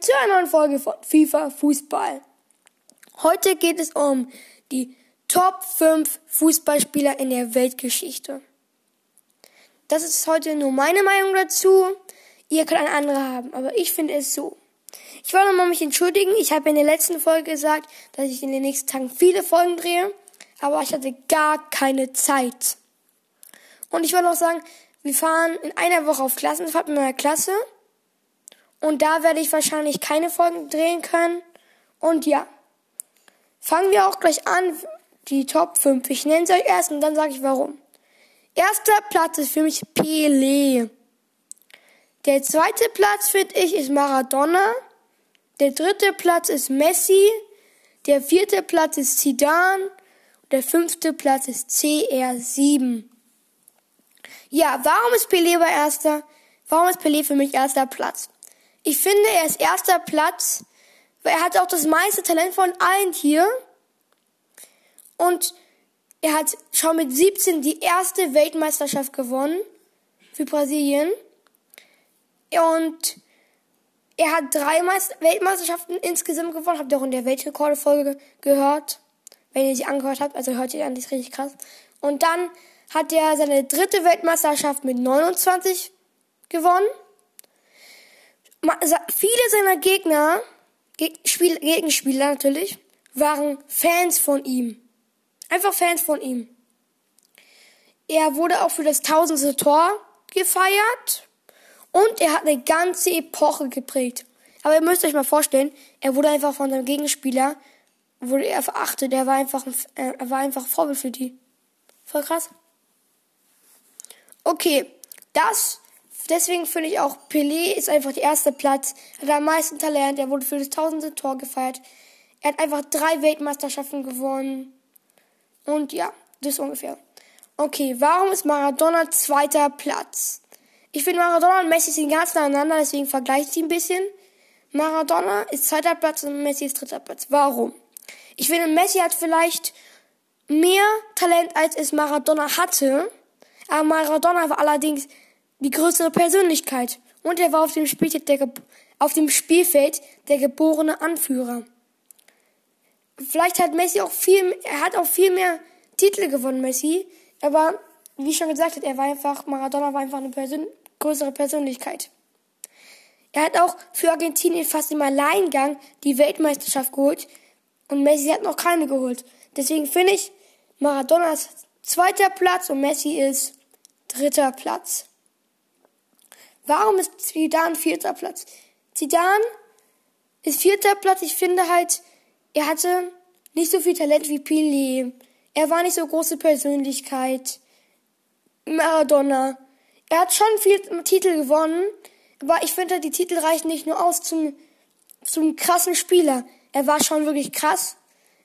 zu einer neuen Folge von FIFA Fußball. Heute geht es um die Top 5 Fußballspieler in der Weltgeschichte. Das ist heute nur meine Meinung dazu. Ihr könnt eine andere haben, aber ich finde es so. Ich wollte nochmal mich entschuldigen. Ich habe in der letzten Folge gesagt, dass ich in den nächsten Tagen viele Folgen drehe, aber ich hatte gar keine Zeit. Und ich wollte auch sagen, wir fahren in einer Woche auf Klassenfahrt mit meiner Klasse. Und da werde ich wahrscheinlich keine Folgen drehen können. Und ja, fangen wir auch gleich an, die Top 5. Ich nenne sie euch erst und dann sage ich warum. Erster Platz ist für mich Pelé. Der zweite Platz, finde ich, ist Maradona. Der dritte Platz ist Messi. Der vierte Platz ist Zidane. Der fünfte Platz ist CR7. Ja, warum ist Pelé bei erster? Warum ist Pelé für mich erster Platz? Ich finde, er ist erster Platz, weil er hat auch das meiste Talent von allen hier. Und er hat schon mit 17 die erste Weltmeisterschaft gewonnen für Brasilien. Und er hat drei Weltmeisterschaften insgesamt gewonnen. Habt ihr auch in der Weltrekorde-Folge gehört. Wenn ihr sie angehört habt, also hört ihr an, die ist richtig krass. Und dann hat er seine dritte Weltmeisterschaft mit 29 gewonnen viele seiner Gegner, Gegenspieler natürlich, waren Fans von ihm. Einfach Fans von ihm. Er wurde auch für das tausendste Tor gefeiert und er hat eine ganze Epoche geprägt. Aber ihr müsst euch mal vorstellen, er wurde einfach von seinem Gegenspieler, wurde er verachtet. Er war einfach, äh, er war einfach Vorbild für die. Voll krass. Okay, das Deswegen finde ich auch, Pelé ist einfach der erste Platz. Er hat am meisten Talent. Er wurde für das tausendste Tor gefeiert. Er hat einfach drei Weltmeisterschaften gewonnen. Und ja, das ungefähr. Okay, warum ist Maradona zweiter Platz? Ich finde Maradona und Messi sind ganz nah aneinander, deswegen vergleiche ich sie ein bisschen. Maradona ist zweiter Platz und Messi ist dritter Platz. Warum? Ich finde, Messi hat vielleicht mehr Talent, als es Maradona hatte. Aber Maradona war allerdings die größere Persönlichkeit und er war auf dem Spielfeld der, auf dem Spielfeld der geborene Anführer. Vielleicht hat Messi auch viel, er hat auch viel mehr Titel gewonnen, Messi, aber wie schon gesagt habe, er war einfach, Maradona war einfach eine Persön größere Persönlichkeit. Er hat auch für Argentinien fast im Alleingang die Weltmeisterschaft geholt und Messi hat noch keine geholt. Deswegen finde ich, Maradona ist zweiter Platz und Messi ist dritter Platz. Warum ist Zidane vierter Platz? Zidane ist vierter Platz. Ich finde halt, er hatte nicht so viel Talent wie Pelé. Er war nicht so große Persönlichkeit. Maradona. Er hat schon viel Titel gewonnen, aber ich finde, die Titel reichen nicht nur aus zum, zum krassen Spieler. Er war schon wirklich krass,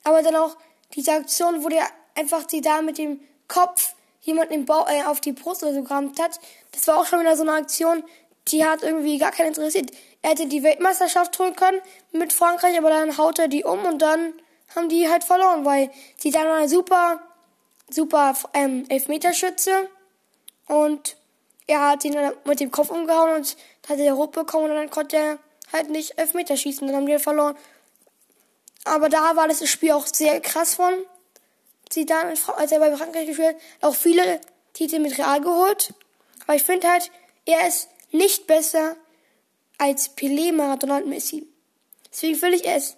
aber dann auch diese Aktion, wo der einfach die da mit dem Kopf jemand im Bau, äh, auf die Brust oder so gerammt hat. Das war auch schon wieder so eine Aktion, die hat irgendwie gar keinen interessiert. Er hätte die Weltmeisterschaft holen können mit Frankreich, aber dann haut er die um und dann haben die halt verloren, weil sie dann eine super, super ähm, Elfmeterschütze und er hat ihn mit dem Kopf umgehauen und hat er rot bekommen und dann konnte er halt nicht Elfmeter schießen, dann haben die verloren. Aber da war das Spiel auch sehr krass von sie dann, als er bei Frankreich gespielt hat, auch viele Titel mit Real geholt. Aber ich finde halt, er ist nicht besser als Pelé, Maradona und Messi. Deswegen finde ich es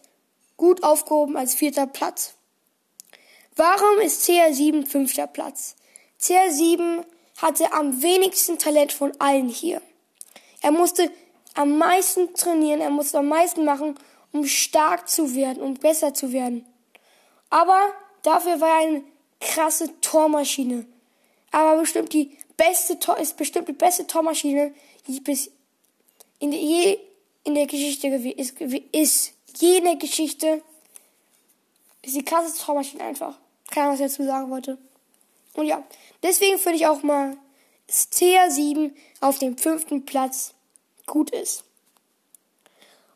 gut aufgehoben als vierter Platz. Warum ist CR7 fünfter Platz? CR7 hatte am wenigsten Talent von allen hier. Er musste am meisten trainieren, er musste am meisten machen, um stark zu werden, um besser zu werden. Aber Dafür war er eine krasse Tormaschine. Aber bestimmt die beste Tor ist bestimmt die beste Tormaschine, die bis in der, je, in der Geschichte ist, ist. Jene Geschichte ist die krasseste Tormaschine einfach. Keine Ahnung, was ich dazu sagen wollte. Und ja, deswegen finde ich auch mal, dass CR7 auf dem fünften Platz gut ist.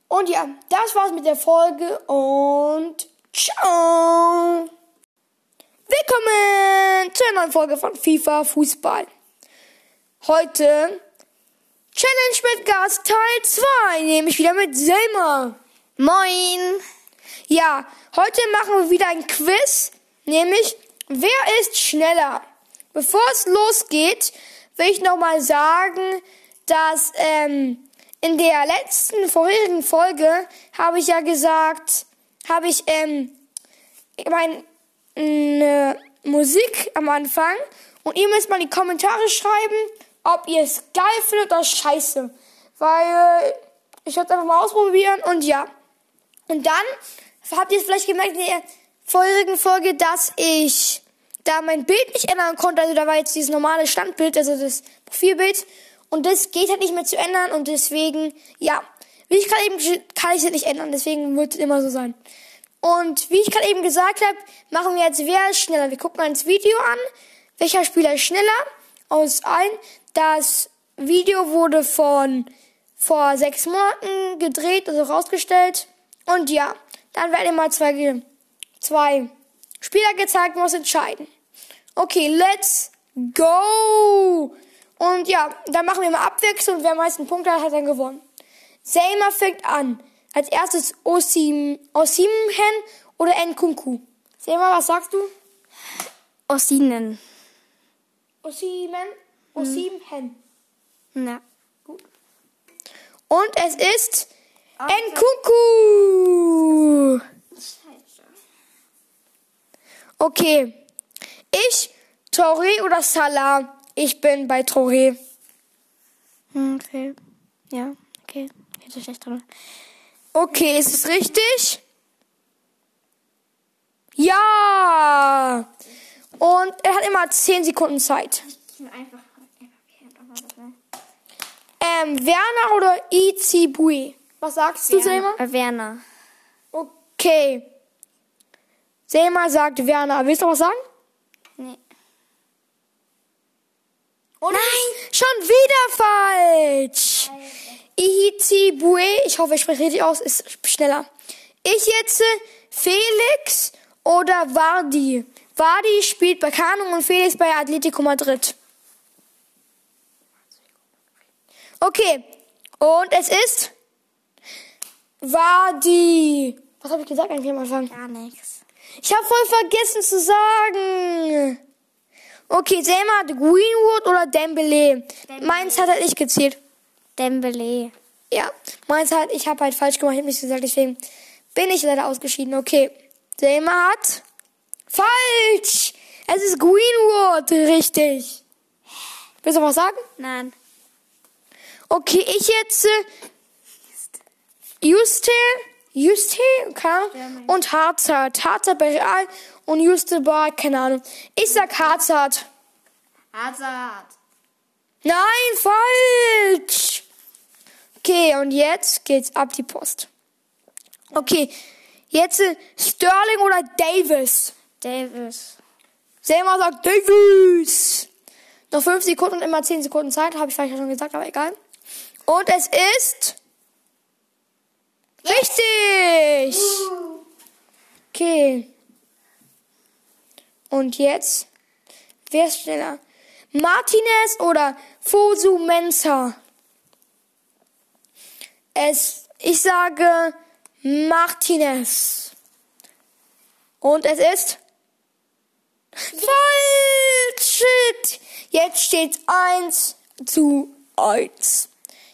Und ja, das war's mit der Folge und ciao! Willkommen zu einer neuen Folge von FIFA Fußball. Heute Challenge mit Gas Teil 2, nämlich wieder mit Selma. Moin! Ja, heute machen wir wieder ein Quiz, nämlich wer ist schneller? Bevor es losgeht, will ich nochmal sagen, dass ähm, in der letzten vorherigen Folge habe ich ja gesagt, habe ich ähm, meine Musik am Anfang und ihr müsst mal in die Kommentare schreiben, ob ihr es geil findet oder scheiße. Weil äh, ich werde es einfach mal ausprobieren und ja. Und dann habt ihr es vielleicht gemerkt in der vorherigen Folge, dass ich da mein Bild nicht ändern konnte. Also da war jetzt dieses normale Standbild, also das Profilbild. Und das geht halt nicht mehr zu ändern und deswegen, ja, wie ich gerade eben, kann ich es nicht ändern, deswegen wird es immer so sein. Und wie ich gerade eben gesagt habe, machen wir jetzt wer ist schneller. Wir gucken uns das Video an, welcher Spieler ist schneller aus allen. Das Video wurde von vor sechs Monaten gedreht, also rausgestellt. Und ja, dann werden immer zwei, zwei Spieler gezeigt, muss entscheiden. Okay, let's go! Und ja, dann machen wir mal Abwechslung wer am meisten Punkte hat, hat dann gewonnen. Selma fängt an. Als erstes Osim, Osimhen oder Nkunku. Selma, was sagst du? Osinen. Osimen? Osimhen. Na. Gut. Und es ist Nkunku. Okay. Ich, Torre oder Salah? Ich bin bei Torre. Hm, Okay. Ja, okay. Ist schlecht dran. Okay, ist es richtig? Ja! Und er hat immer 10 Sekunden Zeit. Einfach. Ähm, Werner oder Izibue? Was sagst du, Selma? Äh, Werner. Okay. Selma sagt Werner. Willst du was sagen? Nee. Und Nein! Schon wieder falsch! Izibue, ich hoffe, ich spreche richtig aus, ist schneller. Ich jetzt Felix oder Vardy? Vardy spielt bei Kanung und Felix bei Atletico Madrid. Okay, und es ist Vardy. Was habe ich gesagt eigentlich am Anfang? Gar nichts. Ich habe voll vergessen zu sagen. Okay, Selma hat Greenwood oder Dembele. Dembele. Meins hat halt nicht gezählt. Dembele. Ja, meins hat, ich habe halt falsch gemacht, ich habe nichts gesagt, deswegen bin ich leider ausgeschieden. Okay, Selma hat falsch. Es ist Greenwood, richtig. Willst du was sagen? Nein. Okay, ich jetzt äh, Juste, Juste, okay, und Hazard. Hazard bei Real und Juste bei, keine Ahnung. Ich sag Hazard. Hazard. Nein, falsch. Okay, und jetzt geht's ab die Post. Okay, jetzt Sterling oder Davis? Davis. Selma sagt Davis. Noch 5 Sekunden und immer 10 Sekunden Zeit, habe ich vielleicht schon gesagt, aber egal. Und es ist richtig. Okay. Und jetzt, wer ist schneller? Martinez oder Fosu Mensa? Es, ich sage Martinez. Und es ist falsch. Shit. Jetzt steht 1 zu 1.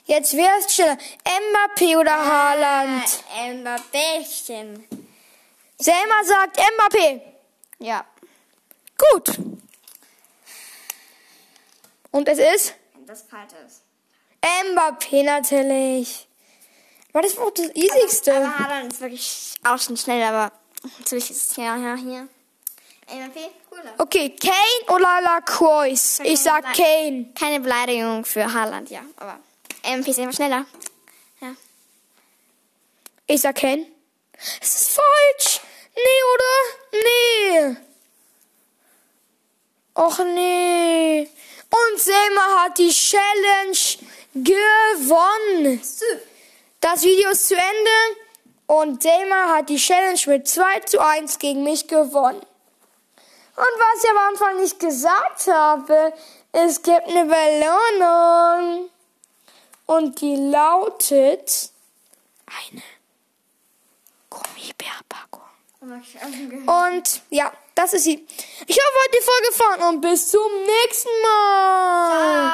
Jetzt ist schneller? Mbappé oder Haaland? Äh, Mbappéchen. Selma sagt Mbappé. Ja. Gut. Und es ist Das falsch ist. Mbappé natürlich. War das auch das easigste? Aber Haaland ist wirklich auch schon schnell, aber natürlich ist es ja, ja, hier. Mbappé, cooler. Okay, Kane oder Lacroix? Ich sag Kane. Keine Beleidigung für Haaland, ja, aber Mbappé ist immer schneller. Ja. Ich sag Kane. Es ist falsch. Nee, oder? Nee. Och nee. Und Selma hat die Challenge gewonnen. Das Video ist zu Ende und Selma hat die Challenge mit 2 zu 1 gegen mich gewonnen. Und was ich am Anfang nicht gesagt habe, es gibt eine Belohnung. Und die lautet eine Gummibärpackung. Und ja, das ist sie. Ich hoffe, euch hat die Folge gefallen und bis zum nächsten Mal.